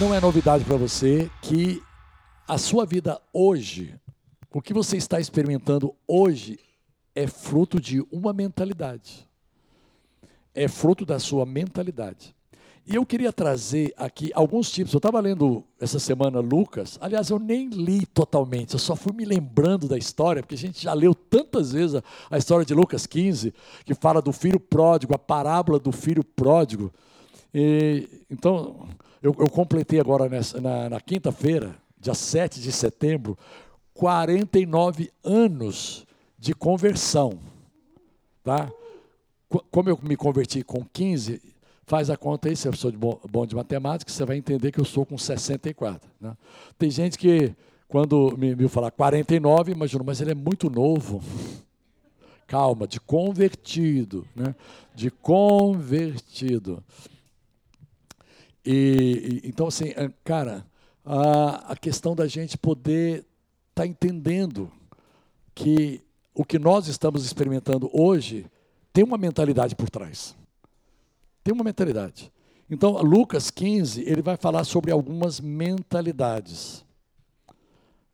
não é novidade para você que a sua vida hoje, o que você está experimentando hoje, é fruto de uma mentalidade. É fruto da sua mentalidade. E eu queria trazer aqui alguns tipos. Eu estava lendo essa semana Lucas. Aliás, eu nem li totalmente, eu só fui me lembrando da história, porque a gente já leu tantas vezes a, a história de Lucas 15, que fala do filho pródigo, a parábola do filho pródigo. E, então, eu, eu, completei agora nessa, na, na quinta-feira, dia 7 de setembro, 49 anos de conversão. Tá? Como eu me converti com 15, faz a conta aí, se eu sou de bom, bom, de matemática, você vai entender que eu sou com 64. Né? Tem gente que, quando me, me falar 49, imagina, mas ele é muito novo. Calma, de convertido. Né? De convertido. E, e, então, assim, é, cara, a, a questão da gente poder estar tá entendendo que o que nós estamos experimentando hoje tem uma mentalidade por trás. Tem uma mentalidade. Então, Lucas 15, ele vai falar sobre algumas mentalidades.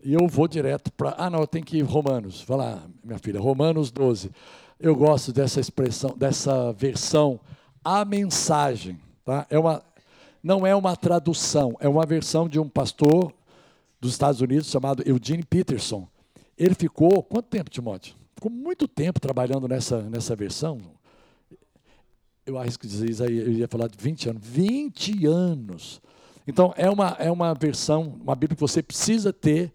E eu vou direto para. Ah, não, eu tenho que ir Romanos. Vai lá, minha filha, Romanos 12. Eu gosto dessa expressão, dessa versão, a mensagem. Tá? É uma, não é uma tradução, é uma versão de um pastor dos Estados Unidos chamado Eugene Peterson. Ele ficou, quanto tempo, Timóteo? Ficou muito tempo trabalhando nessa, nessa versão. Eu acho que diz aí, eu ia falar de 20 anos. 20 anos! Então, é uma, é uma versão, uma Bíblia que você precisa ter.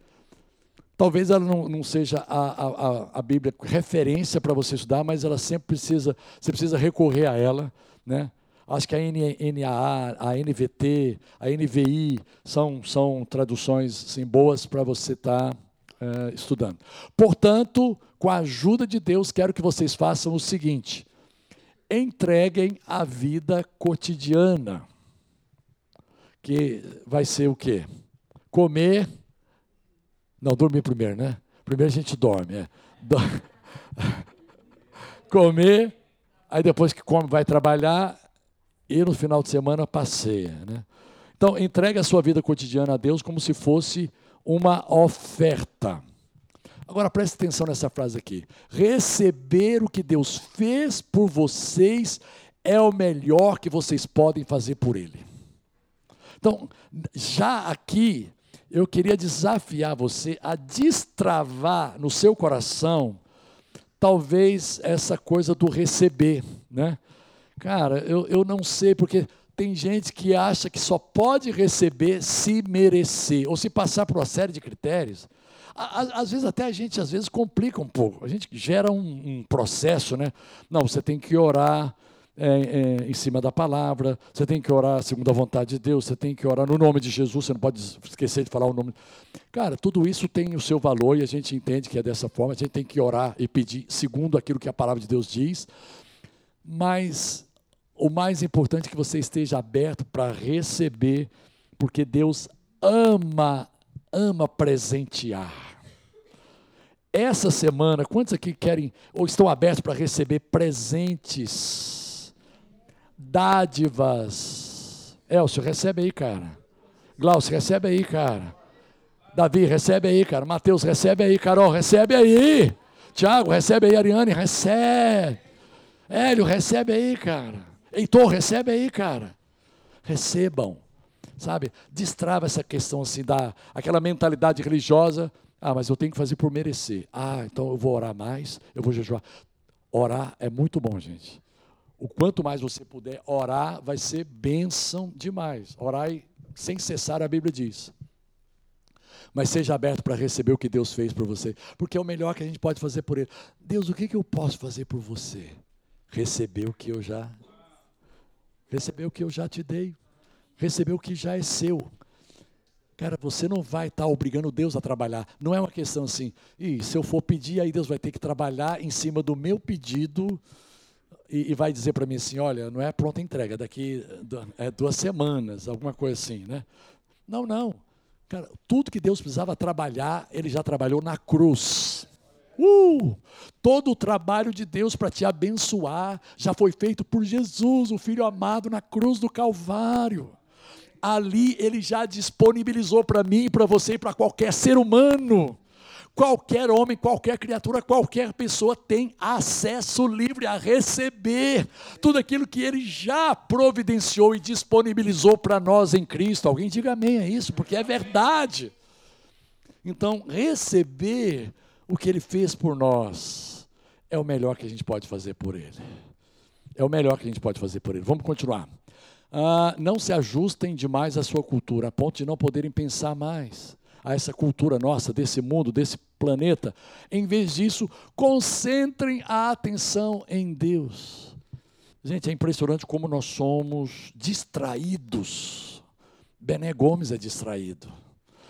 Talvez ela não, não seja a, a, a Bíblia referência para você estudar, mas ela sempre precisa, você precisa recorrer a ela, né? Acho que a NAA, a NVT, a NVI são, são traduções assim, boas para você estar tá, é, estudando. Portanto, com a ajuda de Deus, quero que vocês façam o seguinte: entreguem a vida cotidiana, que vai ser o quê? Comer. Não, dormir primeiro, né? Primeiro a gente dorme. É. Comer, aí depois que come, vai trabalhar e no final de semana passeia. Né? Então, entregue a sua vida cotidiana a Deus como se fosse uma oferta. Agora preste atenção nessa frase aqui. Receber o que Deus fez por vocês é o melhor que vocês podem fazer por Ele. Então, já aqui, eu queria desafiar você a destravar no seu coração, talvez essa coisa do receber, né? Cara, eu, eu não sei, porque tem gente que acha que só pode receber se merecer, ou se passar por uma série de critérios. Às vezes até a gente às vezes complica um pouco. A gente gera um, um processo, né? Não, você tem que orar é, é, em cima da palavra, você tem que orar segundo a vontade de Deus, você tem que orar no nome de Jesus, você não pode esquecer de falar o nome. Cara, tudo isso tem o seu valor e a gente entende que é dessa forma. A gente tem que orar e pedir segundo aquilo que a palavra de Deus diz. Mas o mais importante é que você esteja aberto para receber, porque Deus ama, ama presentear. Essa semana, quantos aqui querem ou estão abertos para receber presentes, dádivas? Elcio, recebe aí, cara. Glaucio, recebe aí, cara. Davi, recebe aí, cara. Mateus, recebe aí. Carol, recebe aí. Tiago, recebe aí. Ariane, recebe. Hélio, recebe aí, cara. Heitor, recebe aí, cara. Recebam. Sabe? Destrava essa questão assim da aquela mentalidade religiosa. Ah, mas eu tenho que fazer por merecer. Ah, então eu vou orar mais, eu vou jejuar. Orar é muito bom, gente. O quanto mais você puder orar, vai ser bênção demais. Orar sem cessar, a Bíblia diz. Mas seja aberto para receber o que Deus fez por você, porque é o melhor que a gente pode fazer por Ele. Deus, o que, que eu posso fazer por você? Receber o que eu já Receber o que eu já te dei. Receber o que já é seu. Cara, você não vai estar tá obrigando Deus a trabalhar. Não é uma questão assim, e se eu for pedir, aí Deus vai ter que trabalhar em cima do meu pedido e, e vai dizer para mim assim: olha, não é pronta entrega, daqui é duas semanas, alguma coisa assim, né? Não, não. Cara, tudo que Deus precisava trabalhar, Ele já trabalhou na cruz. Uh! Todo o trabalho de Deus para te abençoar já foi feito por Jesus, o Filho amado, na cruz do Calvário. ali ele já disponibilizou para mim, para você e para qualquer ser humano. Qualquer homem, qualquer criatura, qualquer pessoa tem acesso livre a receber tudo aquilo que ele já providenciou e disponibilizou para nós em Cristo. Alguém diga amém a isso, porque é verdade. Então, receber o que ele fez por nós é o melhor que a gente pode fazer por ele. É o melhor que a gente pode fazer por ele. Vamos continuar. Ah, não se ajustem demais à sua cultura, a ponto de não poderem pensar mais a essa cultura nossa, desse mundo, desse planeta. Em vez disso, concentrem a atenção em Deus. Gente, é impressionante como nós somos distraídos. Bené Gomes é distraído.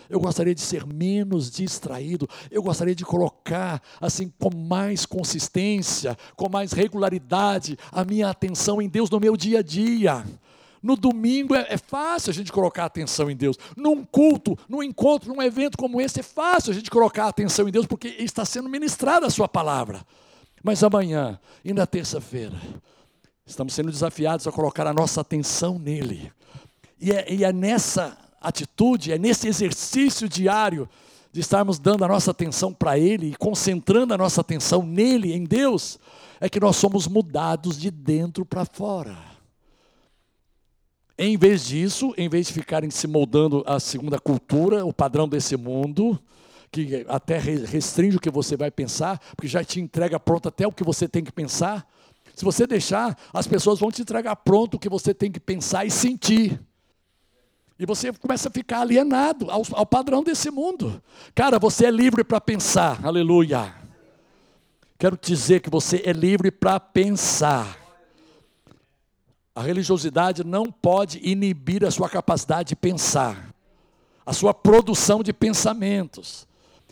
Eu gostaria de ser menos distraído. Eu gostaria de colocar, assim, com mais consistência, com mais regularidade, a minha atenção em Deus no meu dia a dia. No domingo é, é, fácil a gente colocar atenção em Deus. Num culto, num encontro, num evento como esse, é fácil a gente colocar atenção em Deus, porque está sendo ministrada a Sua palavra. Mas amanhã e na terça-feira, estamos sendo desafiados a colocar a nossa atenção nele. E é, e é nessa atitude, é nesse exercício diário de estarmos dando a nossa atenção para Ele e concentrando a nossa atenção nele, em Deus, é que nós somos mudados de dentro para fora. Em vez disso, em vez de ficarem se moldando a segunda cultura, o padrão desse mundo, que até restringe o que você vai pensar, porque já te entrega pronto até o que você tem que pensar. Se você deixar, as pessoas vão te entregar pronto o que você tem que pensar e sentir. E você começa a ficar alienado ao, ao padrão desse mundo. Cara, você é livre para pensar, aleluia. Quero dizer que você é livre para pensar. A religiosidade não pode inibir a sua capacidade de pensar, a sua produção de pensamentos.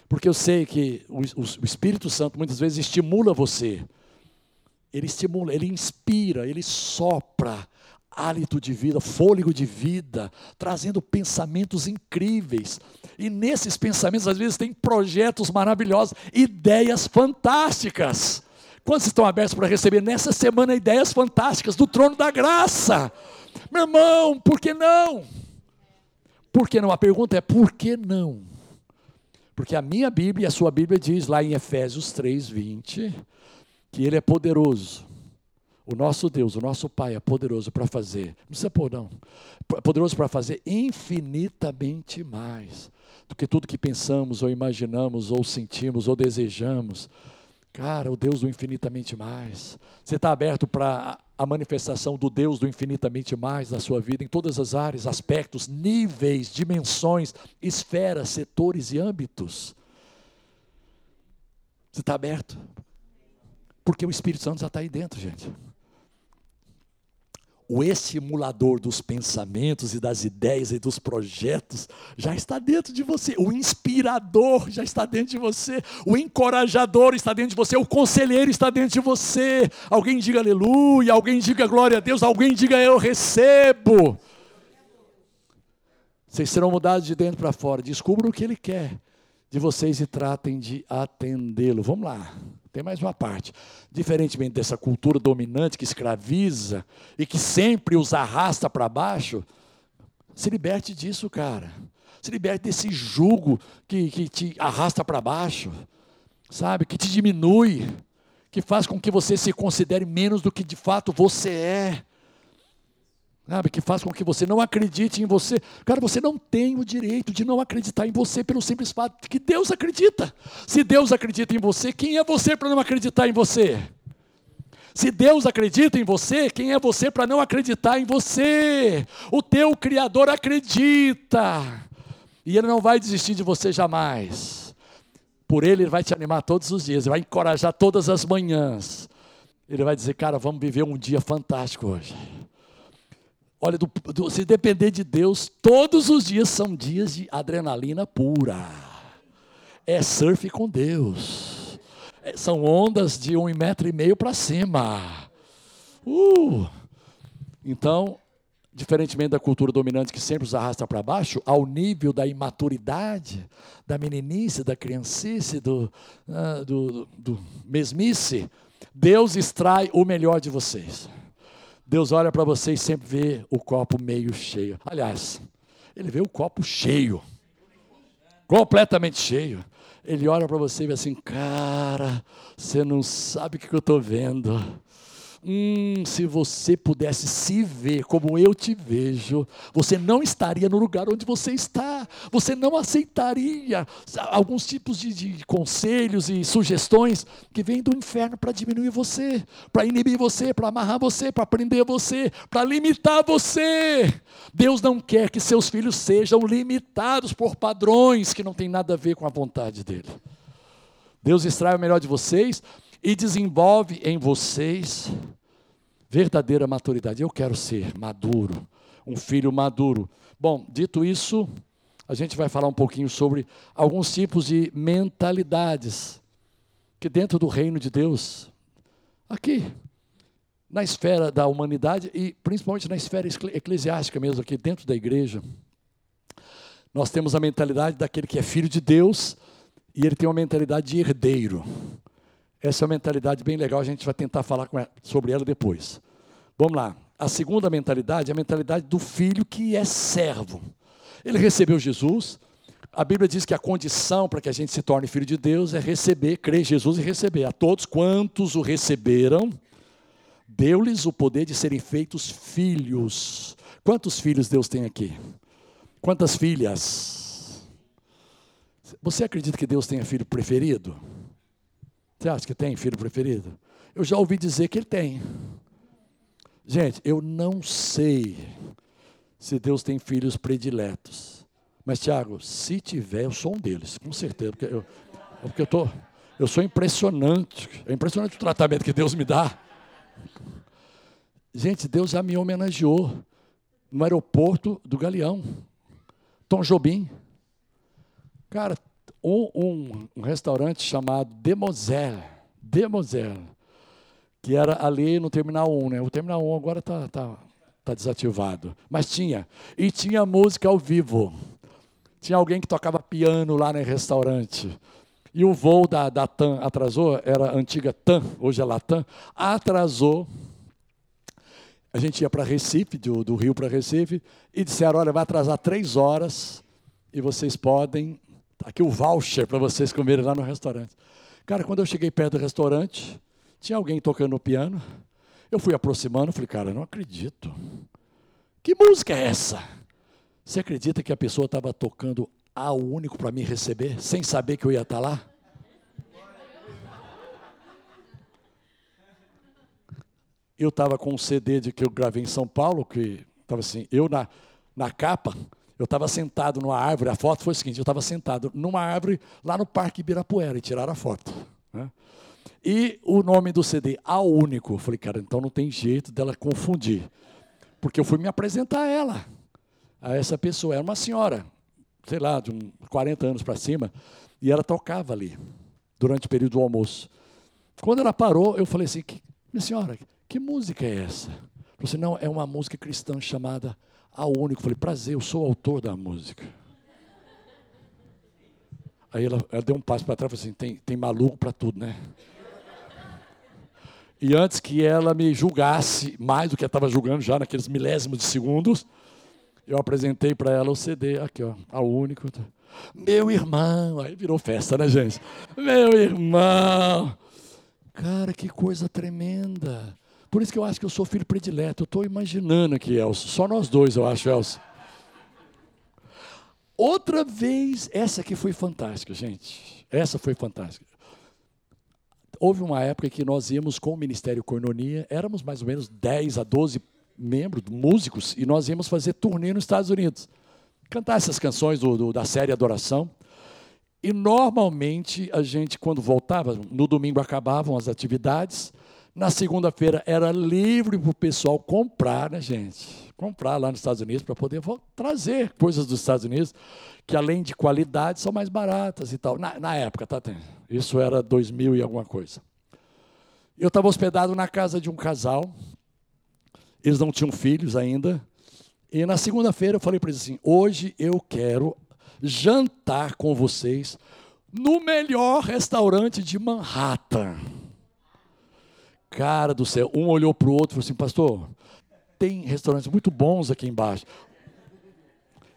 Porque eu sei que o, o, o Espírito Santo muitas vezes estimula você. Ele estimula, ele inspira, ele sopra hálito de vida, fôlego de vida, trazendo pensamentos incríveis. E nesses pensamentos, às vezes, tem projetos maravilhosos, ideias fantásticas. Quantos estão abertos para receber nessa semana ideias fantásticas do trono da graça? Meu irmão, por que não? Por que não? A pergunta é por que não? Porque a minha Bíblia e a sua Bíblia diz lá em Efésios 3, 20, que Ele é poderoso. O nosso Deus, o nosso Pai é poderoso para fazer, não precisa pôr não, é poderoso para fazer infinitamente mais do que tudo que pensamos, ou imaginamos, ou sentimos, ou desejamos Cara, o Deus do infinitamente mais. Você está aberto para a manifestação do Deus do infinitamente mais na sua vida, em todas as áreas, aspectos, níveis, dimensões, esferas, setores e âmbitos. Você está aberto? Porque o Espírito Santo já está aí dentro, gente o estimulador dos pensamentos e das ideias e dos projetos já está dentro de você. O inspirador já está dentro de você. O encorajador está dentro de você. O conselheiro está dentro de você. Alguém diga aleluia. Alguém diga glória a Deus. Alguém diga eu recebo. Vocês serão mudados de dentro para fora. Descubram o que Ele quer de vocês e tratem de atendê-lo. Vamos lá. Tem mais uma parte. Diferentemente dessa cultura dominante que escraviza e que sempre os arrasta para baixo, se liberte disso, cara. Se liberte desse jugo que, que te arrasta para baixo, sabe? Que te diminui, que faz com que você se considere menos do que de fato você é sabe, que faz com que você não acredite em você. Cara, você não tem o direito de não acreditar em você pelo simples fato de que Deus acredita. Se Deus acredita em você, quem é você para não acreditar em você? Se Deus acredita em você, quem é você para não acreditar em você? O teu Criador acredita. E Ele não vai desistir de você jamais. Por Ele, Ele vai te animar todos os dias, Ele vai encorajar todas as manhãs. Ele vai dizer, cara, vamos viver um dia fantástico hoje. Olha, do, do, se depender de Deus, todos os dias são dias de adrenalina pura. É surf com Deus. É, são ondas de um metro e meio para cima. Uh! Então, diferentemente da cultura dominante que sempre os arrasta para baixo, ao nível da imaturidade, da meninice, da criancice, do, uh, do, do mesmice, Deus extrai o melhor de vocês. Deus olha para você e sempre vê o copo meio cheio. Aliás, ele vê o copo cheio, completamente cheio. Ele olha para você e vê assim, cara, você não sabe o que eu estou vendo. Hum, se você pudesse se ver como eu te vejo, você não estaria no lugar onde você está. Você não aceitaria alguns tipos de, de conselhos e sugestões que vêm do inferno para diminuir você, para inibir você, para amarrar você, para prender você, para limitar você. Deus não quer que seus filhos sejam limitados por padrões que não têm nada a ver com a vontade dele. Deus extrai o melhor de vocês e desenvolve em vocês verdadeira maturidade. Eu quero ser maduro, um filho maduro. Bom, dito isso, a gente vai falar um pouquinho sobre alguns tipos de mentalidades que dentro do reino de Deus, aqui, na esfera da humanidade e principalmente na esfera eclesiástica mesmo, aqui dentro da igreja, nós temos a mentalidade daquele que é filho de Deus e ele tem uma mentalidade de herdeiro. Essa é uma mentalidade bem legal, a gente vai tentar falar sobre ela depois. Vamos lá. A segunda mentalidade é a mentalidade do filho que é servo. Ele recebeu Jesus. A Bíblia diz que a condição para que a gente se torne filho de Deus é receber, crer em Jesus e receber. A todos quantos o receberam, deu-lhes o poder de serem feitos filhos. Quantos filhos Deus tem aqui? Quantas filhas? Você acredita que Deus tenha filho preferido? Você acha que tem filho preferido? Eu já ouvi dizer que ele tem. Gente, eu não sei se Deus tem filhos prediletos. Mas, Tiago, se tiver, eu sou um deles, com certeza. Porque eu, porque eu, tô, eu sou impressionante. É impressionante o tratamento que Deus me dá. Gente, Deus já me homenageou no aeroporto do Galeão. Tom Jobim. Cara, um, um, um restaurante chamado Demoiselle, Demoiselle, que era ali no Terminal 1, né? O Terminal 1 agora está tá, tá desativado. Mas tinha. E tinha música ao vivo. Tinha alguém que tocava piano lá no restaurante. E o voo da, da TAM atrasou, era a antiga TAM, hoje é Latam, atrasou. A gente ia para Recife, do, do Rio para Recife, e disseram: olha, vai atrasar três horas e vocês podem aqui o voucher para vocês comerem lá no restaurante. Cara, quando eu cheguei perto do restaurante, tinha alguém tocando piano. Eu fui aproximando, falei, cara, não acredito. Que música é essa? Você acredita que a pessoa estava tocando a único para me receber, sem saber que eu ia estar tá lá? Eu estava com um CD de que eu gravei em São Paulo, que estava assim, eu na, na capa, eu estava sentado numa árvore, a foto foi a seguinte: eu estava sentado numa árvore lá no Parque Ibirapuera e tiraram a foto. Né? E o nome do CD, A Único. Eu falei, cara, então não tem jeito dela confundir. Porque eu fui me apresentar a ela, a essa pessoa. Era uma senhora, sei lá, de uns 40 anos para cima, e ela tocava ali, durante o período do almoço. Quando ela parou, eu falei assim: minha senhora, que música é essa? Ela assim: não, é uma música cristã chamada ao único. Falei, prazer, eu sou o autor da música. Aí ela, ela deu um passo para trás e falou assim: tem, tem maluco para tudo, né? E antes que ela me julgasse mais do que ela estava julgando já naqueles milésimos de segundos, eu apresentei para ela o CD, aqui ó, ao único. Meu irmão, aí virou festa, né, gente? Meu irmão, cara, que coisa tremenda. Por isso que eu acho que eu sou filho predileto. Eu estou imaginando aqui, Elcio. Só nós dois, eu acho, Elcio. Outra vez, essa aqui foi fantástica, gente. Essa foi fantástica. Houve uma época que nós íamos com o Ministério Cornonia, éramos mais ou menos 10 a 12 membros, músicos, e nós íamos fazer turnê nos Estados Unidos. Cantar essas canções do, do, da série Adoração. E normalmente a gente, quando voltava, no domingo acabavam as atividades, na segunda-feira era livre para o pessoal comprar, né, gente? Comprar lá nos Estados Unidos para poder trazer coisas dos Estados Unidos que, além de qualidade, são mais baratas e tal. Na, na época, tá? Isso era 2000 e alguma coisa. Eu estava hospedado na casa de um casal. Eles não tinham filhos ainda. E na segunda-feira eu falei para eles assim: hoje eu quero jantar com vocês no melhor restaurante de Manhattan. Cara do céu, um olhou para o outro e falou assim: Pastor, tem restaurantes muito bons aqui embaixo.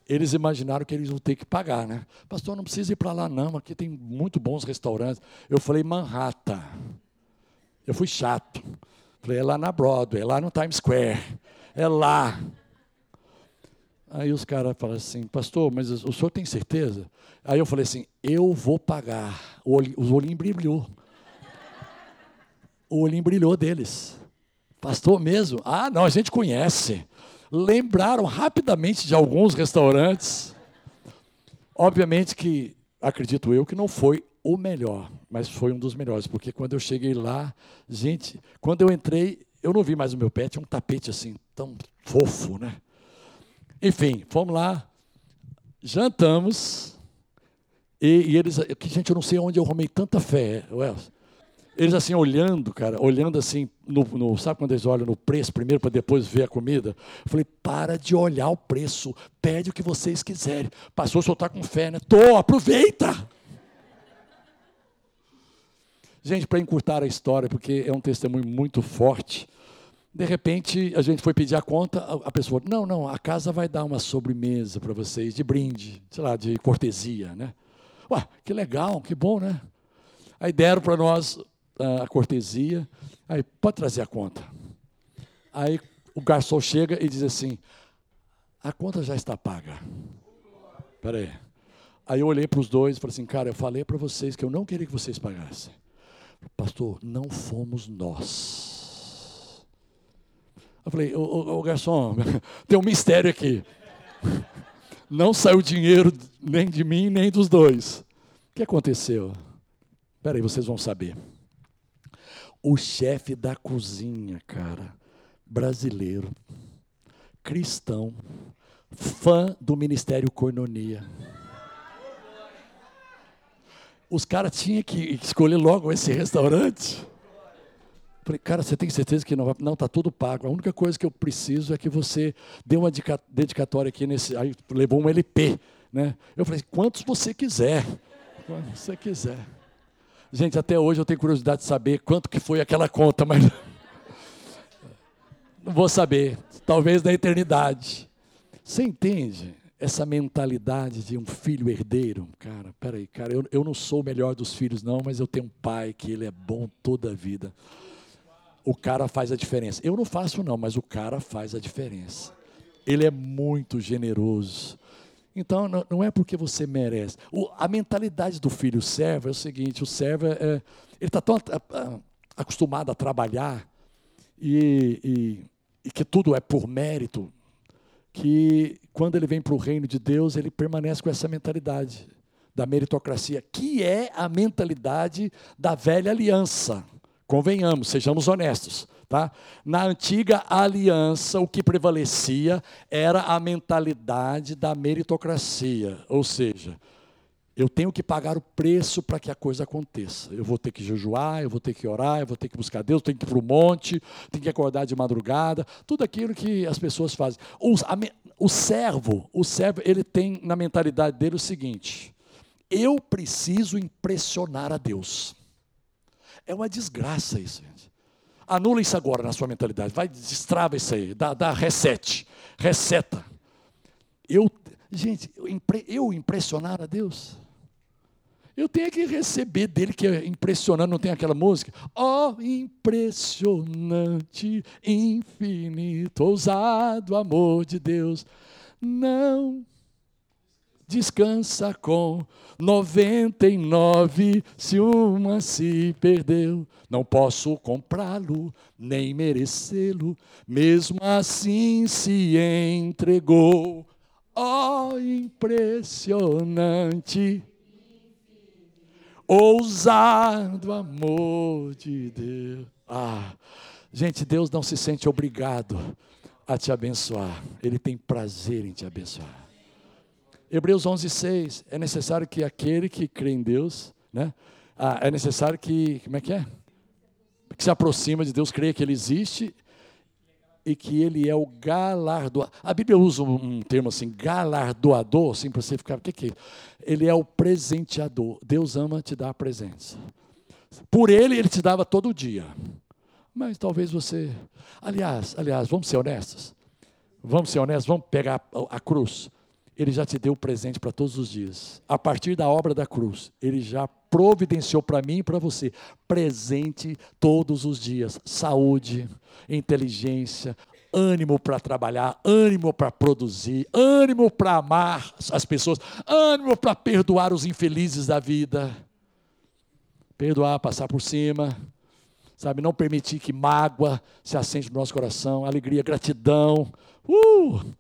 Eles imaginaram que eles vão ter que pagar, né? Pastor, não precisa ir para lá, não, aqui tem muito bons restaurantes. Eu falei: Manhattan. Eu fui chato. Falei: é lá na Broadway, é lá no Times Square, é lá. Aí os caras falaram assim, pastor, mas o senhor tem certeza? Aí eu falei assim, eu vou pagar. O olhinho, o olhinho brilhou. O olhinho brilhou deles. Pastor mesmo? Ah, não, a gente conhece. Lembraram rapidamente de alguns restaurantes. Obviamente que, acredito eu, que não foi o melhor, mas foi um dos melhores, porque quando eu cheguei lá, gente, quando eu entrei, eu não vi mais o meu pé, tinha um tapete assim, tão fofo, né? Enfim, fomos lá, jantamos, e, e eles, gente, eu não sei onde eu arrumei tanta fé, Wells. Eles assim olhando, cara, olhando assim, no, no, sabe quando eles olham no preço primeiro para depois ver a comida? Eu falei, para de olhar o preço, pede o que vocês quiserem. Passou, o senhor está com fé, né? Tô, aproveita! Gente, para encurtar a história, porque é um testemunho muito forte, de repente, a gente foi pedir a conta, a pessoa, não, não, a casa vai dar uma sobremesa para vocês, de brinde, sei lá, de cortesia, né? Ué, que legal, que bom, né? Aí deram para nós a cortesia, aí pode trazer a conta. Aí o garçom chega e diz assim, a conta já está paga. Espera aí. Aí eu olhei para os dois e falei assim, cara, eu falei para vocês que eu não queria que vocês pagassem. Pastor, não fomos nós eu falei, ô, garçom, tem um mistério aqui. Não saiu dinheiro nem de mim, nem dos dois. O que aconteceu? Espera aí, vocês vão saber. O chefe da cozinha, cara, brasileiro, cristão, fã do Ministério Coinonia. Os caras tinham que escolher logo esse restaurante. Falei, cara, você tem certeza que não vai? Não, está tudo pago. A única coisa que eu preciso é que você dê uma dedicatória aqui nesse. Aí levou um LP. Né? Eu falei, quantos você quiser. Quantos você quiser. Gente, até hoje eu tenho curiosidade de saber quanto que foi aquela conta, mas não vou saber. Talvez na eternidade. Você entende essa mentalidade de um filho herdeiro? Cara, peraí, cara, eu, eu não sou o melhor dos filhos, não, mas eu tenho um pai que ele é bom toda a vida o cara faz a diferença. Eu não faço não, mas o cara faz a diferença. Ele é muito generoso. Então, não é porque você merece. O, a mentalidade do filho servo é o seguinte: o servo é, é ele está tão acostumado a trabalhar e, e, e que tudo é por mérito, que quando ele vem para o reino de Deus, ele permanece com essa mentalidade da meritocracia, que é a mentalidade da velha aliança. Convenhamos, sejamos honestos. Tá? Na antiga aliança, o que prevalecia era a mentalidade da meritocracia, ou seja, eu tenho que pagar o preço para que a coisa aconteça. Eu vou ter que jejuar, eu vou ter que orar, eu vou ter que buscar Deus, eu tenho que ir para o monte, tenho que acordar de madrugada, tudo aquilo que as pessoas fazem. O, a, o servo, o servo, ele tem na mentalidade dele o seguinte: eu preciso impressionar a Deus. É uma desgraça isso, gente. Anula isso agora na sua mentalidade. Vai, destrava isso aí. Dá, dá reset. Reseta. Eu, gente, eu impressionar a Deus. Eu tenho que receber dele, que é impressionante, não tem aquela música? Ó oh, impressionante, infinito, ousado amor de Deus. Não descansa com 99 se uma se perdeu. Não posso comprá-lo, nem merecê-lo, mesmo assim se entregou. Oh, impressionante, ousado amor de Deus. Ah, gente, Deus não se sente obrigado a te abençoar, Ele tem prazer em te abençoar. Hebreus 11, 6. É necessário que aquele que crê em Deus, né? Ah, é necessário que, como é que é? Que se aproxima de Deus, creia que Ele existe e que Ele é o galardoador. A Bíblia usa um termo assim, galardoador, assim, para você ficar, o que, que é? Ele é o presenteador. Deus ama te dar presentes. Por Ele, Ele te dava todo dia. Mas talvez você. Aliás, aliás, vamos ser honestos. Vamos ser honestos, vamos pegar a cruz. Ele já te deu presente para todos os dias. A partir da obra da cruz, ele já providenciou para mim e para você presente todos os dias: saúde, inteligência, ânimo para trabalhar, ânimo para produzir, ânimo para amar as pessoas, ânimo para perdoar os infelizes da vida. Perdoar, passar por cima, sabe? Não permitir que mágoa se acende no nosso coração, alegria, gratidão. Uh!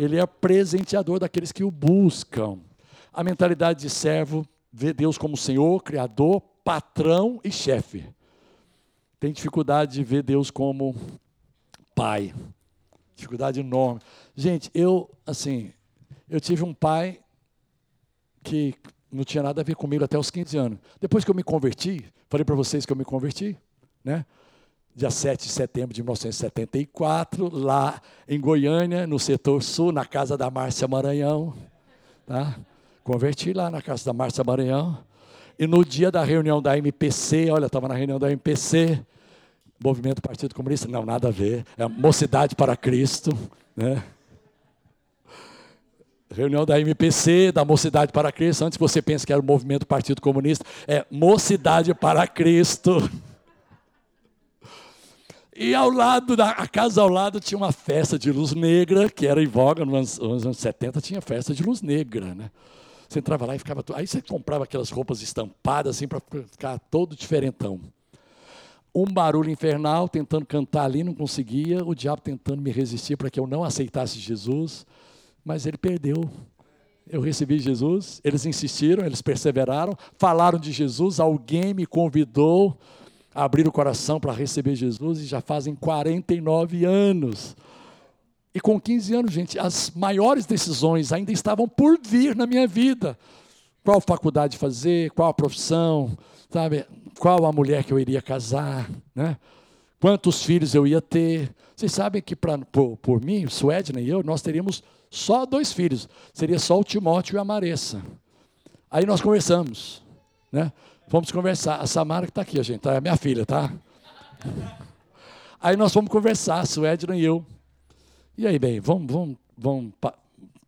Ele é presenteador daqueles que o buscam. A mentalidade de servo vê Deus como Senhor, Criador, patrão e chefe. Tem dificuldade de ver Deus como Pai. Dificuldade enorme. Gente, eu, assim, eu tive um pai que não tinha nada a ver comigo até os 15 anos. Depois que eu me converti, falei para vocês que eu me converti, né? Dia 7 de setembro de 1974, lá em Goiânia, no setor sul, na casa da Márcia Maranhão. Tá? Converti lá na casa da Márcia Maranhão. E no dia da reunião da MPC, olha, estava na reunião da MPC, Movimento Partido Comunista, não, nada a ver. É Mocidade para Cristo. Né? Reunião da MPC, da Mocidade para Cristo. Antes você pensa que era o Movimento Partido Comunista, é Mocidade para Cristo. E ao lado, da a casa ao lado, tinha uma festa de luz negra, que era em voga, nos anos, anos 70 tinha festa de luz negra, né? Você entrava lá e ficava. Aí você comprava aquelas roupas estampadas, assim, para ficar todo diferentão um barulho infernal, tentando cantar ali, não conseguia, o diabo tentando me resistir para que eu não aceitasse Jesus, mas ele perdeu. Eu recebi Jesus, eles insistiram, eles perseveraram, falaram de Jesus, alguém me convidou abrir o coração para receber Jesus e já fazem 49 anos. E com 15 anos, gente, as maiores decisões ainda estavam por vir na minha vida. Qual faculdade fazer, qual a profissão, sabe? Qual a mulher que eu iria casar, né? Quantos filhos eu ia ter? Vocês sabem que pra, por, por mim, Suedna e eu, nós teríamos só dois filhos. Seria só o Timóteo e a Maressa. Aí nós conversamos, né? Vamos conversar. A Samara que está aqui, a gente, tá? é minha filha, tá? Aí nós vamos conversar, Suedna e eu. E aí, bem, vamos, vamos, vamos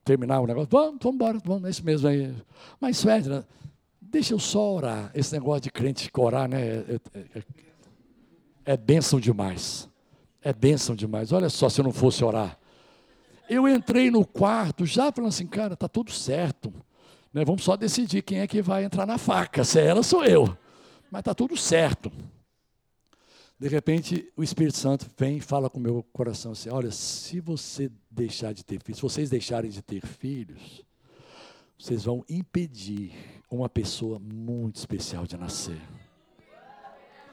terminar o negócio? Vamos, vamos embora, vamos, é isso mesmo aí. Mas, Suedna, Deixa eu só orar. Esse negócio de crente orar, né? É, é, é, é bênção demais. É bênção demais. Olha só, se eu não fosse orar. Eu entrei no quarto já falando assim, cara, tá tudo certo. Né? Vamos só decidir quem é que vai entrar na faca. Se é ela, sou eu. Mas tá tudo certo. De repente, o Espírito Santo vem e fala com o meu coração assim: olha, se você deixar de ter filhos, se vocês deixarem de ter filhos, vocês vão impedir uma pessoa muito especial de nascer.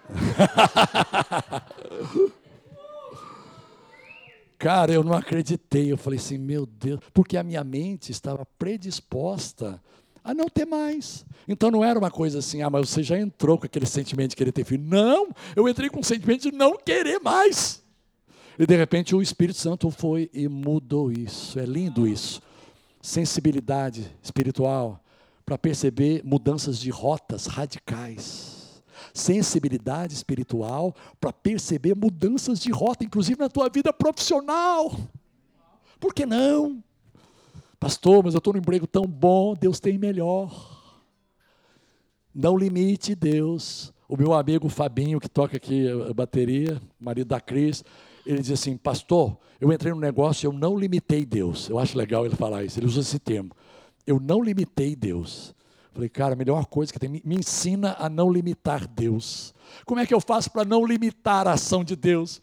Cara, eu não acreditei. Eu falei assim, meu Deus, porque a minha mente estava predisposta a não ter mais. Então não era uma coisa assim, ah, mas você já entrou com aquele sentimento de querer ter filho. Não, eu entrei com o sentimento de não querer mais. E de repente o Espírito Santo foi e mudou isso. É lindo isso. Sensibilidade espiritual para perceber mudanças de rotas radicais. Sensibilidade espiritual para perceber mudanças de rota, inclusive na tua vida profissional. Por que não? Pastor, mas eu estou num emprego tão bom, Deus tem melhor. Não limite Deus. O meu amigo Fabinho, que toca aqui a bateria, marido da Cris, ele diz assim: Pastor, eu entrei no negócio e eu não limitei Deus. Eu acho legal ele falar isso, ele usa esse termo. Eu não limitei Deus. Falei, cara, a melhor coisa que tem, me ensina a não limitar Deus. Como é que eu faço para não limitar a ação de Deus?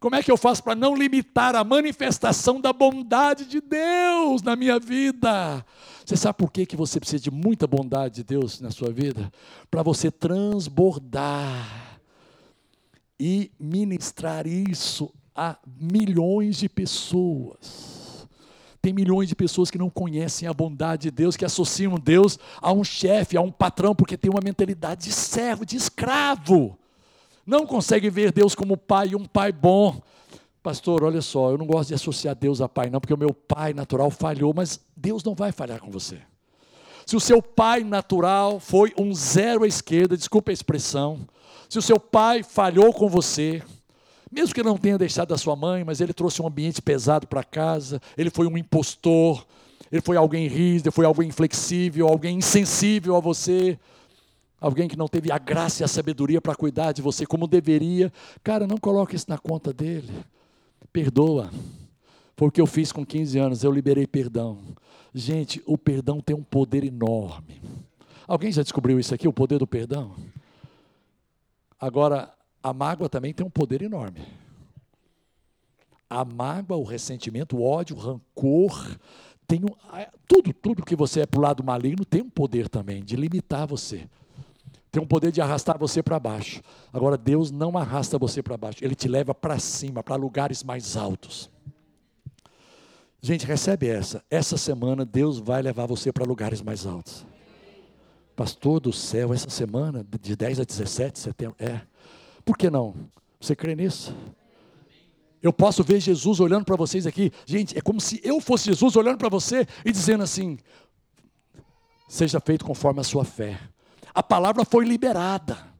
Como é que eu faço para não limitar a manifestação da bondade de Deus na minha vida? Você sabe por que, que você precisa de muita bondade de Deus na sua vida? Para você transbordar e ministrar isso a milhões de pessoas. Tem milhões de pessoas que não conhecem a bondade de Deus, que associam Deus a um chefe, a um patrão, porque tem uma mentalidade de servo, de escravo. Não consegue ver Deus como pai, um pai bom. Pastor, olha só, eu não gosto de associar Deus a pai, não, porque o meu pai natural falhou, mas Deus não vai falhar com você. Se o seu pai natural foi um zero à esquerda, desculpa a expressão, se o seu pai falhou com você, Mesmo que ele não tenha deixado a sua mãe, mas ele trouxe um ambiente pesado para casa, ele foi um impostor, ele foi alguém rígido, foi alguém inflexível, alguém insensível a você, alguém que não teve a graça e a sabedoria para cuidar de você como deveria. Cara, não coloque isso na conta dele. Perdoa. Foi o que eu fiz com 15 anos, eu liberei perdão. Gente, o perdão tem um poder enorme. Alguém já descobriu isso aqui, o poder do perdão? Agora, a mágoa também tem um poder enorme. A mágoa, o ressentimento, o ódio, o rancor, tem um, tudo, tudo que você é para o lado maligno tem um poder também de limitar você. Tem um poder de arrastar você para baixo. Agora, Deus não arrasta você para baixo, Ele te leva para cima, para lugares mais altos. Gente, recebe essa. Essa semana Deus vai levar você para lugares mais altos. Pastor do céu, essa semana, de 10 a 17 de setembro, é. Por que não? Você crê nisso? Eu posso ver Jesus olhando para vocês aqui. Gente, é como se eu fosse Jesus olhando para você e dizendo assim: seja feito conforme a sua fé. A palavra foi liberada.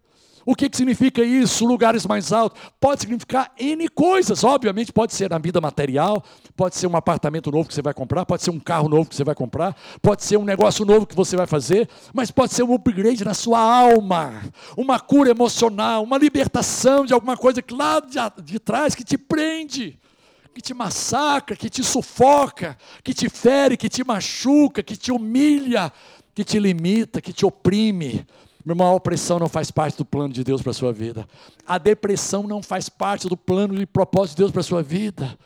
O que, que significa isso? Lugares mais altos. Pode significar N coisas, obviamente, pode ser na vida material, pode ser um apartamento novo que você vai comprar, pode ser um carro novo que você vai comprar, pode ser um negócio novo que você vai fazer, mas pode ser um upgrade na sua alma, uma cura emocional, uma libertação de alguma coisa que lá de, de trás que te prende que te massacra, que te sufoca, que te fere, que te machuca, que te humilha, que te limita, que te oprime. Meu irmão, a opressão não faz parte do plano de Deus para a sua vida. A depressão não faz parte do plano e propósito de Deus para a sua vida.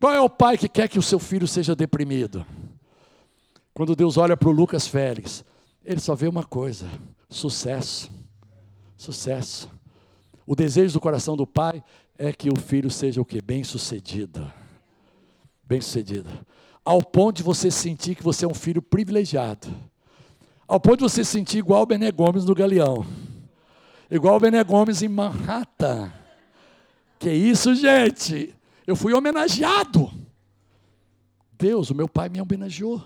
Qual é o pai que quer que o seu filho seja deprimido? Quando Deus olha para o Lucas Félix, ele só vê uma coisa: sucesso. Sucesso. O desejo do coração do pai é que o filho seja o que? Bem sucedido. Bem sucedido. Ao ponto de você sentir que você é um filho privilegiado ao ponto de você se sentir igual o Bené Gomes no Galeão. Igual o Bené Gomes em Manhattan. Que isso, gente? Eu fui homenageado. Deus, o meu pai me homenageou.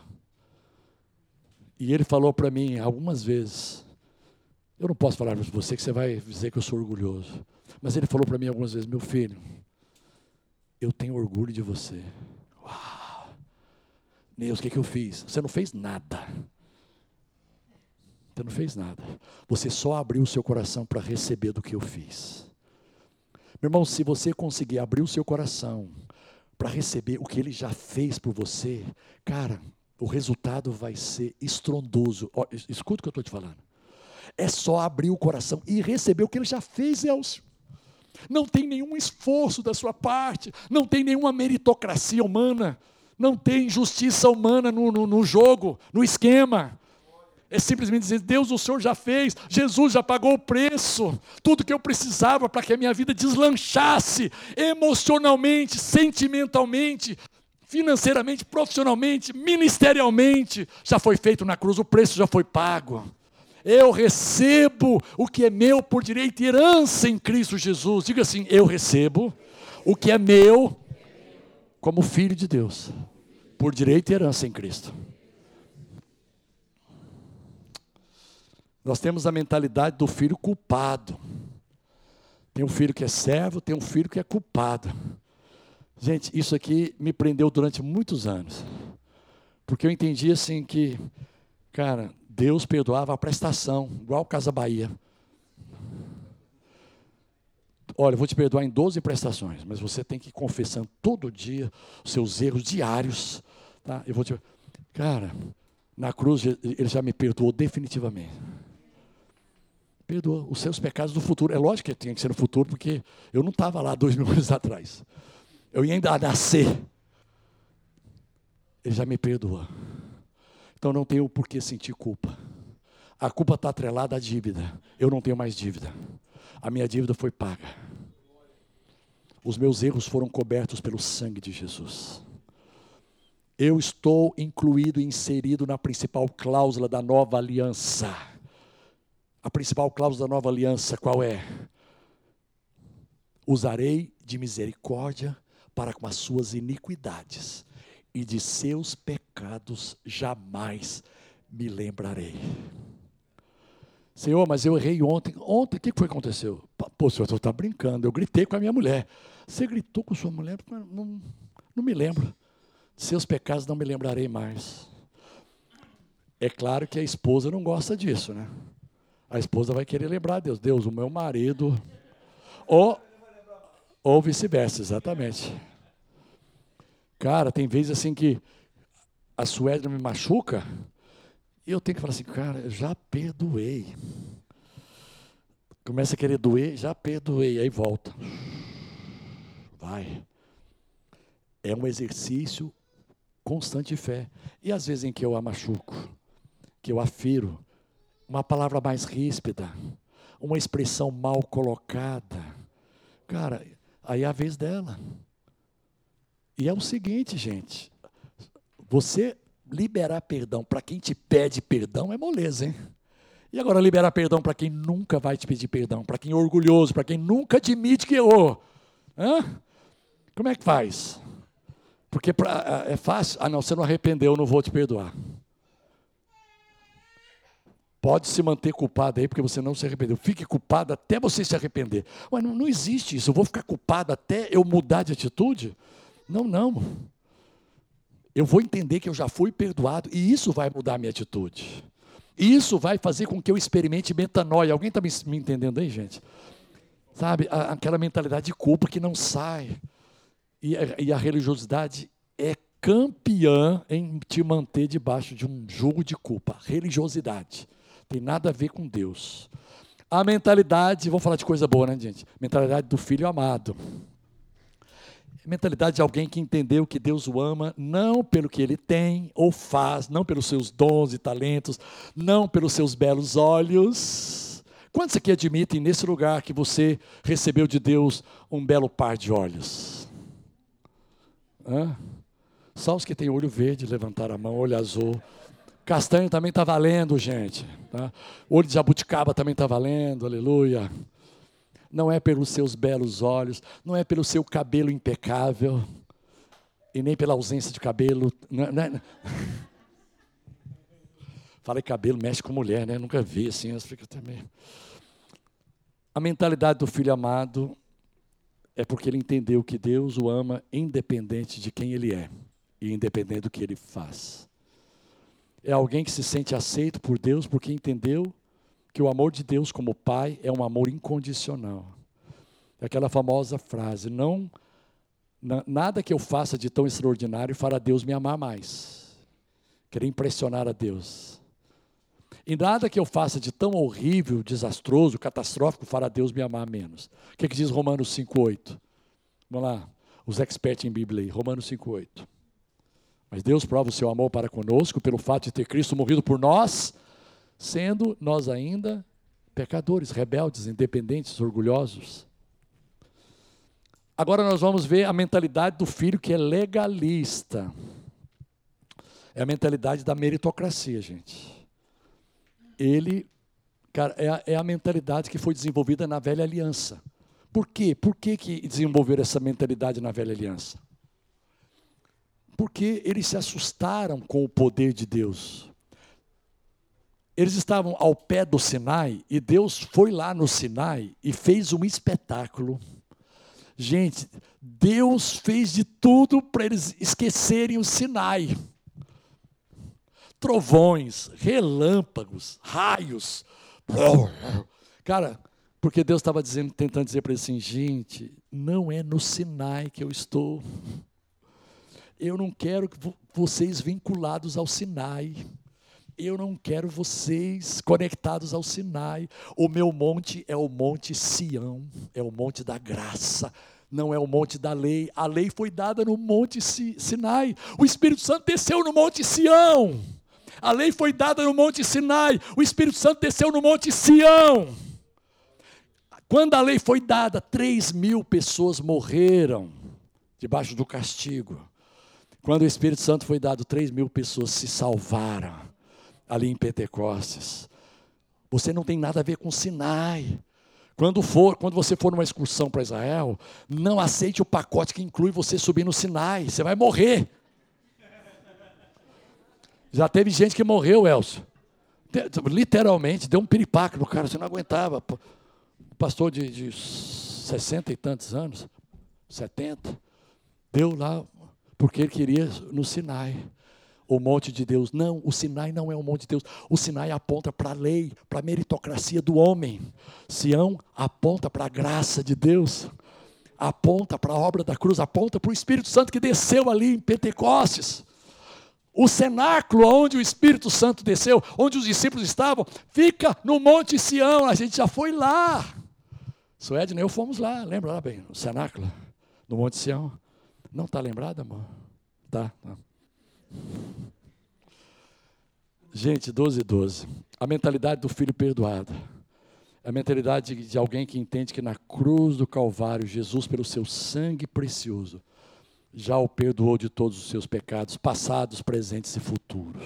E ele falou para mim algumas vezes. Eu não posso falar para você que você vai dizer que eu sou orgulhoso. Mas ele falou para mim algumas vezes: Meu filho, eu tenho orgulho de você. Uau! Deus, o que, que eu fiz? Você não fez nada. Você não fez nada. Você só abriu o seu coração para receber do que eu fiz. Meu irmão, se você conseguir abrir o seu coração para receber o que ele já fez por você, cara, o resultado vai ser estrondoso. Ó, escuta o que eu estou te falando. É só abrir o coração e receber o que ele já fez, Elcio. Não tem nenhum esforço da sua parte, não tem nenhuma meritocracia humana, não tem justiça humana no, no, no jogo, no esquema. É simplesmente dizer: Deus, o Senhor já fez, Jesus já pagou o preço, tudo que eu precisava para que a minha vida deslanchasse emocionalmente, sentimentalmente, financeiramente, profissionalmente, ministerialmente, já foi feito na cruz, o preço já foi pago. Eu recebo o que é meu por direito e herança em Cristo Jesus. Diga assim: eu recebo o que é meu como filho de Deus, por direito e herança em Cristo. Nós temos a mentalidade do filho culpado. Tem um filho que é servo, tem um filho que é culpado. Gente, isso aqui me prendeu durante muitos anos. Porque eu entendi assim que, cara, Deus perdoava a prestação, igual Casa Bahia. Olha, eu vou te perdoar em 12 prestações, mas você tem que ir confessando todo dia os seus erros diários. Tá? Eu vou te... Cara, na cruz ele já me perdoou definitivamente. Perdoa os seus pecados do futuro. É lógico que tinha que ser no futuro, porque eu não estava lá dois mil anos atrás. Eu ia ainda nascer. Ele já me perdoa. Então não tenho por que sentir culpa. A culpa está atrelada à dívida. Eu não tenho mais dívida. A minha dívida foi paga. Os meus erros foram cobertos pelo sangue de Jesus. Eu estou incluído e inserido na principal cláusula da nova aliança a principal cláusula da nova aliança qual é? Usarei de misericórdia para com as suas iniquidades, e de seus pecados jamais me lembrarei. Senhor, mas eu errei ontem. Ontem, o que foi que aconteceu? Pô, senhor, você está brincando. Eu gritei com a minha mulher. Você gritou com sua mulher? Não, não me lembro. Seus pecados não me lembrarei mais. É claro que a esposa não gosta disso, né? A esposa vai querer lembrar a Deus. Deus, o meu marido. Ou, ou vice-versa, exatamente. Cara, tem vezes assim que a Suélia me machuca e eu tenho que falar assim, cara, já perdoei. Começa a querer doer, já perdoei, aí volta. Vai. É um exercício constante de fé. E às vezes em que eu a machuco, que eu afiro, uma palavra mais ríspida, uma expressão mal colocada. Cara, aí é a vez dela. E é o seguinte, gente, você liberar perdão para quem te pede perdão é moleza, hein? E agora liberar perdão para quem nunca vai te pedir perdão, para quem é orgulhoso, para quem nunca admite que errou. Hã? Como é que faz? Porque pra, é fácil. Ah, não, você não arrependeu, eu não vou te perdoar. Pode se manter culpado aí, porque você não se arrependeu. Fique culpado até você se arrepender. Ué, não, não existe isso. Eu vou ficar culpado até eu mudar de atitude? Não, não. Eu vou entender que eu já fui perdoado e isso vai mudar a minha atitude. Isso vai fazer com que eu experimente metanoia. Alguém está me, me, entendendo aí, gente? Sabe, a, aquela mentalidade de culpa que não sai. E, e a religiosidade é campeã em te manter debaixo de um jugo de culpa. Religiosidade. Tem nada a ver com Deus. A mentalidade, vamos falar de coisa boa, né, gente? Mentalidade do filho amado mentalidade de alguém que entendeu que Deus o ama não pelo que ele tem ou faz, não pelos seus dons e talentos, não pelos seus belos olhos. Quantos aqui admitem nesse lugar que você recebeu de Deus um belo par de olhos? Hã? Só os que têm olho verde levantaram a mão, olho azul. Castanho também está valendo, gente. Tá? Olho de jabuticaba também está valendo, aleluia não é pelos seus belos olhos, não é pelo seu cabelo impecável, e nem pela ausência de cabelo. Não, não Falei cabelo, mexe com mulher, né? Nunca vi assim, eu fico também. A mentalidade do filho amado é porque ele entendeu que Deus o ama independente de quem ele é e independente do que ele faz. É alguém que se sente aceito por Deus porque entendeu que o amor de Deus como Pai é um amor incondicional. É aquela famosa frase: não nada que eu faça de tão extraordinário fará Deus me amar mais. Querer impressionar a Deus. E nada que eu faça de tão horrível, desastroso, catastrófico fará Deus me amar menos. O que, é que diz Romanos 5,8? Vamos lá, os experts em Bíblia aí, Romanos 5,8. Mas Deus prova o seu amor para conosco pelo fato de ter Cristo morrido por nós, sendo nós ainda pecadores, rebeldes, independentes, orgulhosos. Agora nós vamos ver a mentalidade do filho que é legalista. É a mentalidade da meritocracia, gente. Ele, cara, é a, é a mentalidade que foi desenvolvida na velha aliança. Por quê? Por que, que desenvolveram essa mentalidade na velha aliança? Porque eles se assustaram com o poder de Deus. Eles estavam ao pé do Sinai e Deus foi lá no Sinai e fez um espetáculo. Gente, Deus fez de tudo para eles esquecerem o Sinai. Trovões, relâmpagos, raios. Cara, porque Deus estava dizendo, tentando dizer para eles assim, gente, não é no Sinai que eu estou. Eu não quero vocês vinculados ao Sinai. Eu não quero vocês conectados ao Sinai. O meu monte é o monte Sião, é o monte da graça, não é o monte da lei. A lei foi dada no monte Sinai. O Espírito Santo desceu no monte Sião. A lei foi dada no monte Sinai. O Espírito Santo desceu no monte Sião. Quando a lei foi dada, três mil pessoas morreram debaixo do castigo. Quando o Espírito Santo foi dado, três mil pessoas se salvaram ali em Pentecostes. Você não tem nada a ver com Sinai. Quando for, quando você for numa excursão para Israel, não aceite o pacote que inclui você subir no Sinai. Você vai morrer. Já teve gente que morreu, Elcio. Literalmente, deu um piripaque no cara, você não aguentava. Pastor de, de 60 e tantos anos. 70. Deu lá, porque ele queria no Sinai. O monte de Deus. Não, o Sinai não é o monte de Deus. O Sinai aponta para a lei, para a meritocracia do homem. Sião aponta para a graça de Deus. Aponta para a obra da cruz, aponta para o Espírito Santo que desceu ali em Pentecostes. O cenáculo onde o Espírito Santo desceu, onde os discípulos estavam, fica no Monte Sião. A gente já foi lá. Suedna e eu fomos lá, lembra lá bem, o cenáculo, no Monte Sião. Não está lembrado, amor? Tá. Gente, 12 e 12. A mentalidade do filho perdoado. A mentalidade de alguém que entende que na cruz do Calvário, Jesus, pelo seu sangue precioso, já o perdoou de todos os seus pecados, passados, presentes e futuros.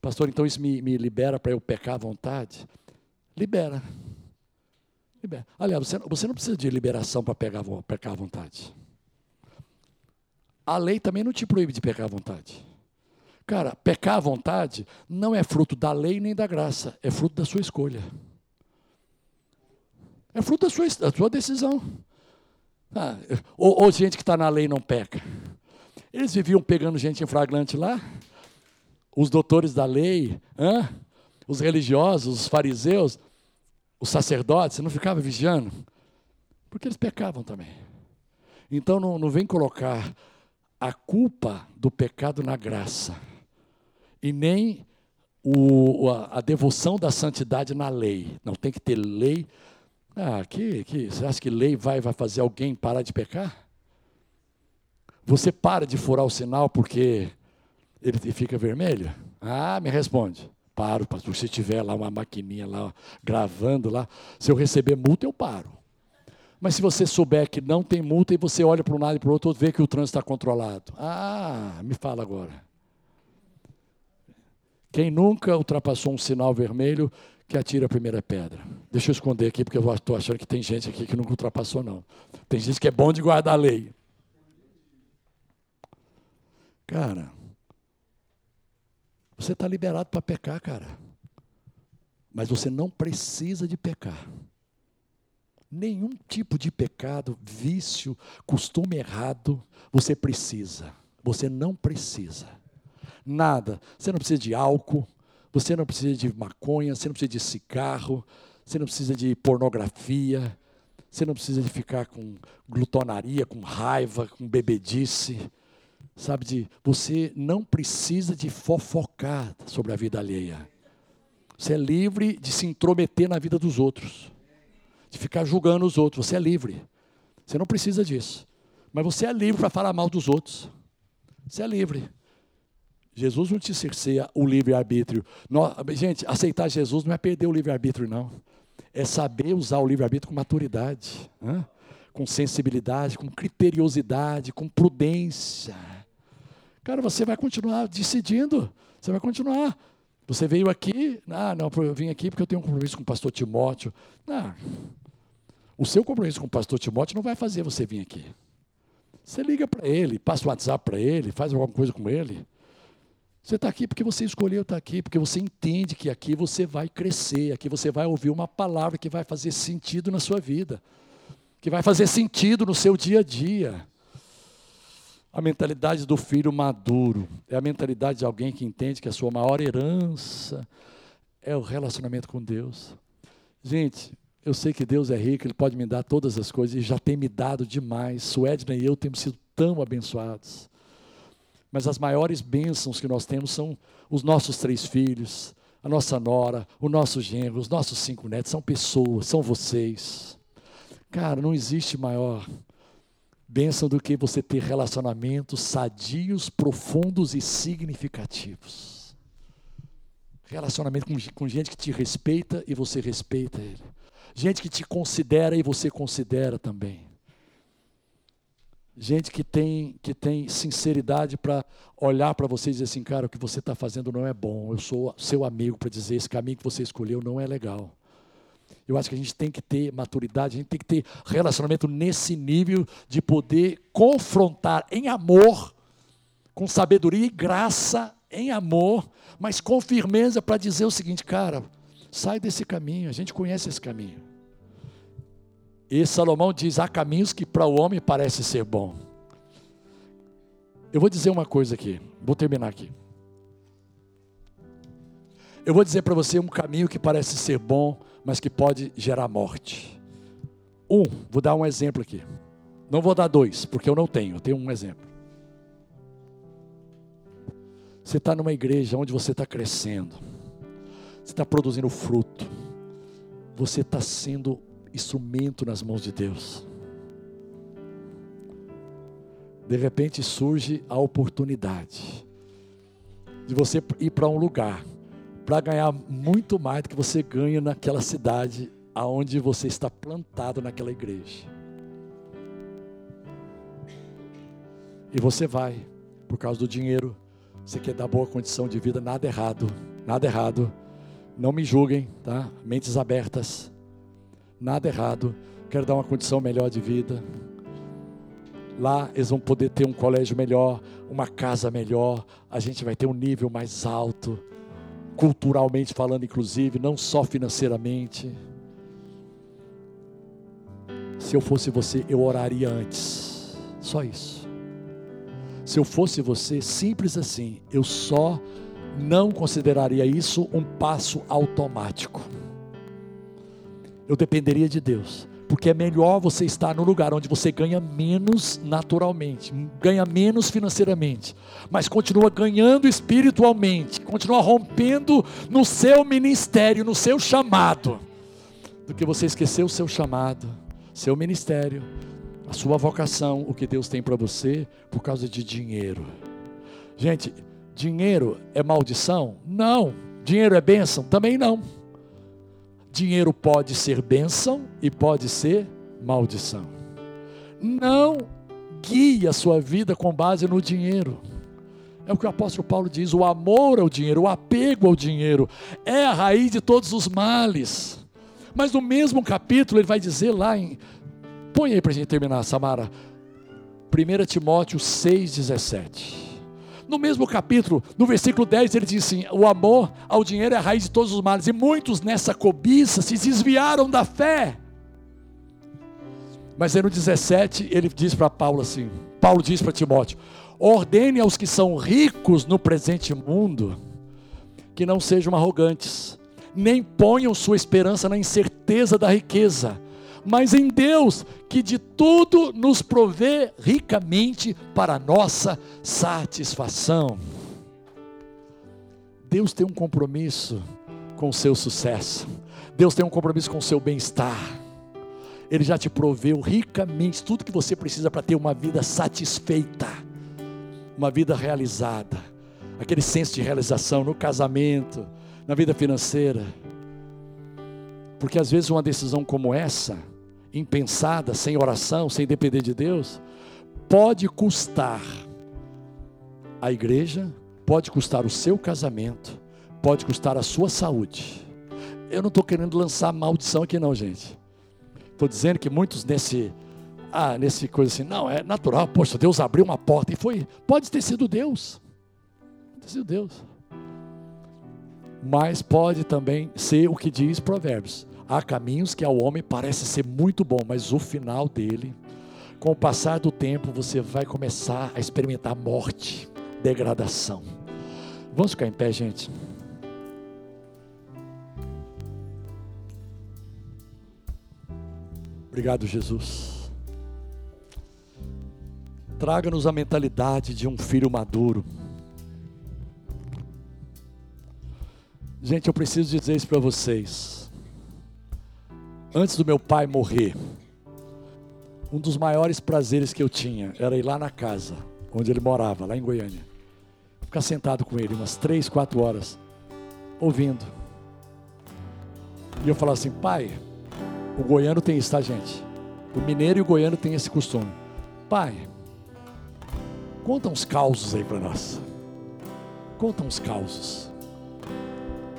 Pastor, então isso me, me libera para eu pecar à vontade? Libera. libera. Aliás, você, você não precisa de liberação para pecar à vontade. A lei também não te proíbe de pecar à vontade. Cara, pecar à vontade não é fruto da lei nem da graça, é fruto da sua escolha. É fruto da sua, da sua decisão. Ah, ou, ou, gente que está na lei não peca. Eles viviam pegando gente em flagrante lá. Os doutores da lei, os religiosos, os fariseus, os sacerdotes, não ficava vigiando? Porque eles pecavam também. Então não, não vem colocar a culpa do pecado na graça, e nem o, a, a devoção da santidade na lei. Não tem que ter lei ah, que, que, você acha que lei vai, vai fazer alguém parar de pecar? Você para de furar o sinal porque ele fica vermelho? Ah, me responde. Paro, pastor. Se tiver lá uma maquininha lá gravando lá, se eu receber multa, eu paro. Mas se você souber que não tem multa e você olha para um lado e para o outro, vê que o trânsito está controlado. Ah, me fala agora. Quem nunca ultrapassou um sinal vermelho que atira a primeira pedra. Deixa eu esconder aqui, porque eu estou achando que tem gente aqui que nunca ultrapassou, não. Tem gente que é bom de guardar a lei. Cara, você está liberado para pecar, cara. Mas você não precisa de pecar. Nenhum tipo de pecado, vício, costume errado, você precisa. Você não precisa. Nada. Você não precisa de álcool, você não precisa de maconha, você não precisa de cigarro, você não precisa de pornografia, você não precisa de ficar com glutonaria, com raiva, com bebedice. Sabe, de, você não precisa de fofocar sobre a vida alheia. Você é livre de se intrometer na vida dos outros, de ficar julgando os outros. Você é livre. Você não precisa disso. Mas você é livre para falar mal dos outros. Você é livre. Jesus não te cerceia o livre-arbítrio. Gente, aceitar Jesus não é perder o livre-arbítrio, não. É saber usar o livre-arbítrio com maturidade, né? com sensibilidade, com criteriosidade, com prudência. Cara, você vai continuar decidindo. Você vai continuar. Você veio aqui, ah, não, eu vim aqui porque eu tenho um compromisso com o pastor Timóteo. Não. O seu compromisso com o pastor Timóteo não vai fazer você vir aqui. Você liga para ele, passa o WhatsApp para ele, faz alguma coisa com ele. Você está aqui porque você escolheu estar aqui, porque você entende que aqui você vai crescer, aqui você vai ouvir uma palavra que vai fazer sentido na sua vida, que vai fazer sentido no seu dia a dia. A mentalidade do filho maduro é a mentalidade de alguém que entende que a sua maior herança é o relacionamento com Deus. Gente, eu sei que Deus é rico, Ele pode me dar todas as coisas, e já tem me dado demais. Suedna e eu temos sido tão abençoados. Mas as maiores bênçãos que nós temos são os nossos três filhos, a nossa nora, o nosso genro, os nossos cinco netos, são pessoas, são vocês. Cara, não existe maior bênção do que você ter relacionamentos sadios, profundos e significativos. Relacionamento com, com gente que te respeita e você respeita ele. Gente que te considera e você considera também. Gente que tem, que tem sinceridade para olhar para você e dizer assim, cara, o que você está fazendo não é bom. Eu sou seu amigo para dizer esse caminho que você escolheu não é legal. Eu acho que a gente tem que ter maturidade, a gente tem que ter relacionamento nesse nível de poder confrontar em amor, com sabedoria e graça, em amor, mas com firmeza para dizer o seguinte, cara, sai desse caminho, a gente conhece esse caminho. E Salomão diz: há caminhos que para o homem parece ser bom. Eu vou dizer uma coisa aqui, vou terminar aqui. Eu vou dizer para você um caminho que parece ser bom, mas que pode gerar morte. Um, vou dar um exemplo aqui. Não vou dar dois, porque eu não tenho, eu tenho um exemplo. Você está numa igreja onde você está crescendo, você está produzindo fruto, você está sendo instrumento nas mãos de Deus. De repente surge a oportunidade de você ir para um lugar para ganhar muito mais do que você ganha naquela cidade aonde você está plantado naquela igreja. E você vai por causa do dinheiro, você quer dar boa condição de vida, nada errado, nada errado. Não me julguem, tá? Mentes abertas. Nada errado. Quero dar uma condição melhor de vida. Lá eles vão poder ter um colégio melhor, uma casa melhor, a gente vai ter um nível mais alto, culturalmente falando, inclusive, não só financeiramente. Se eu fosse você, eu oraria antes. Só isso. Se eu fosse você, simples assim, eu só não consideraria isso um passo automático. Eu dependeria de Deus, porque é melhor você estar no lugar onde você ganha menos naturalmente, ganha menos financeiramente, mas continua ganhando espiritualmente, continua rompendo no seu ministério, no seu chamado, do que você esquecer o seu chamado, seu ministério, a sua vocação, o que Deus tem para você por causa de dinheiro. Gente, dinheiro é maldição? Não. Dinheiro é bênção? Também não. Dinheiro pode ser bênção e pode ser maldição. Não guie a sua vida com base no dinheiro. É o que o apóstolo Paulo diz: o amor ao dinheiro, o apego ao dinheiro, é a raiz de todos os males. Mas no mesmo capítulo, ele vai dizer lá em Põe aí para a gente terminar, Samara. 1 Timóteo 6,17. No mesmo capítulo, no versículo 10, ele diz assim: O amor ao dinheiro é a raiz de todos os males, e muitos nessa cobiça se desviaram da fé. Mas aí no 17, ele diz para Paulo assim: Paulo diz para Timóteo: Ordene aos que são ricos no presente mundo que não sejam arrogantes, nem ponham sua esperança na incerteza da riqueza mas em Deus, que de tudo nos provê ricamente para nossa satisfação. Deus tem um compromisso com o seu sucesso, Deus tem um compromisso com o seu bem-estar. Ele já te proveu ricamente tudo que você precisa para ter uma vida satisfeita, uma vida realizada, aquele senso de realização no casamento, na vida financeira. Porque às vezes uma decisão como essa, impensada, sem oração, sem depender de Deus, pode custar a igreja, pode custar o seu casamento, pode custar a sua saúde. Eu não estou querendo lançar maldição aqui, não, gente. Estou dizendo que muitos nesse, ah, nesse coisa assim, não, é natural, poxa, Deus abriu uma porta e foi. Pode ter sido Deus. Pode ter sido Deus. Mas pode também ser o que diz Provérbios Há caminhos que ao homem parece ser muito bom, mas o final dele, com o passar do tempo, você vai começar a experimentar morte, degradação. Vamos ficar em pé, gente. Obrigado, Jesus. Traga-nos a mentalidade de um filho maduro. Gente, eu preciso dizer isso para vocês antes do meu pai morrer, um dos maiores prazeres que eu tinha era ir lá na casa onde ele morava, lá em Goiânia. Ficar sentado com ele umas três, quatro horas, ouvindo. E eu falava assim, pai, o goiano tem isso, tá, gente? O mineiro e o goiano tem esse costume. Pai, conta uns causos aí para nós. Conta uns causos.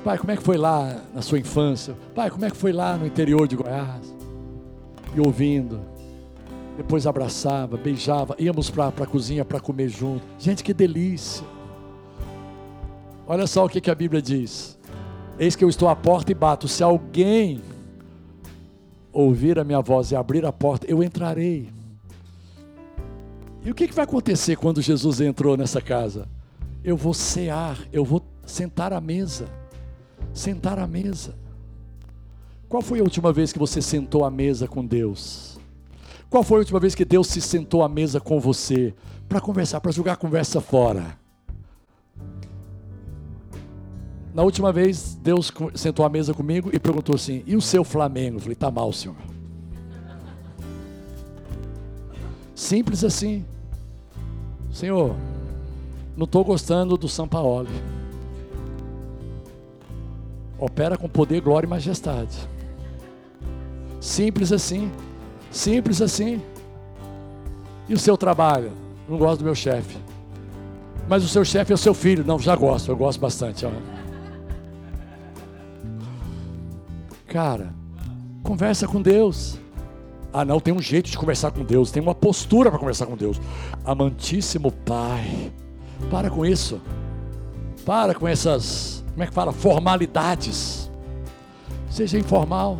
Pai, como é que foi lá na sua infância? Pai, como é que foi lá no interior de Goiás? E ouvindo. Depois abraçava, beijava, íamos para a cozinha para comer junto. Gente, que delícia. Olha só o que, que a Bíblia diz. Eis que eu estou à porta e bato. Se alguém ouvir a minha voz e abrir a porta, eu entrarei. E o que, que vai acontecer quando Jesus entrou nessa casa? Eu vou cear, eu vou sentar à mesa. Sentar à mesa. Qual foi a última vez que você sentou à mesa com Deus? Qual foi a última vez que Deus se sentou à mesa com você para conversar, para jogar a conversa fora? Na última vez, Deus sentou à mesa comigo e perguntou assim: E o seu Flamengo? Eu falei: Tá mal, senhor. Simples assim. Senhor, não estou gostando do São Paulo. Opera com poder, glória e majestade. Simples assim. Simples assim. E o seu trabalho? Não gosto do meu chefe. Mas o seu chefe é o seu filho. Não, já gosto, eu gosto bastante. Cara, conversa com Deus. Ah, não, tem um jeito de conversar com Deus, tem uma postura para conversar com Deus. Amantíssimo Pai, para com isso. Para com essas, como é que fala? Formalidades. Seja informal.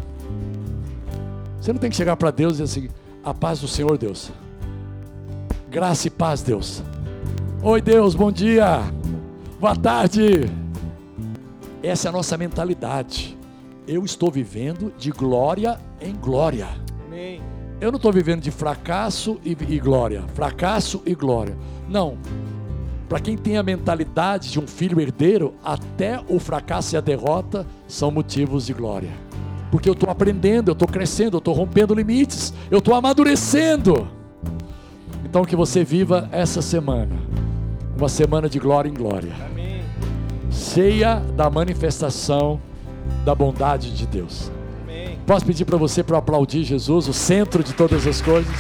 Você não tem que chegar para Deus e dizer assim: a paz do Senhor, Deus. Graça e paz, Deus. Oi, Deus, bom dia. Boa tarde. Essa é a nossa mentalidade eu estou vivendo de glória em glória. Amém. Eu não estou vivendo de fracasso e, e glória, fracasso e glória. Não. Para quem tem a mentalidade de um filho herdeiro, até o fracasso e a derrota são motivos de glória. Porque eu estou aprendendo, eu estou crescendo, eu estou rompendo limites, eu estou amadurecendo. Então que você viva essa semana, uma semana de glória em glória, Amém. cheia da manifestação da bondade de Deus. Amém. Posso pedir para você para aplaudir Jesus, o centro de todas as coisas?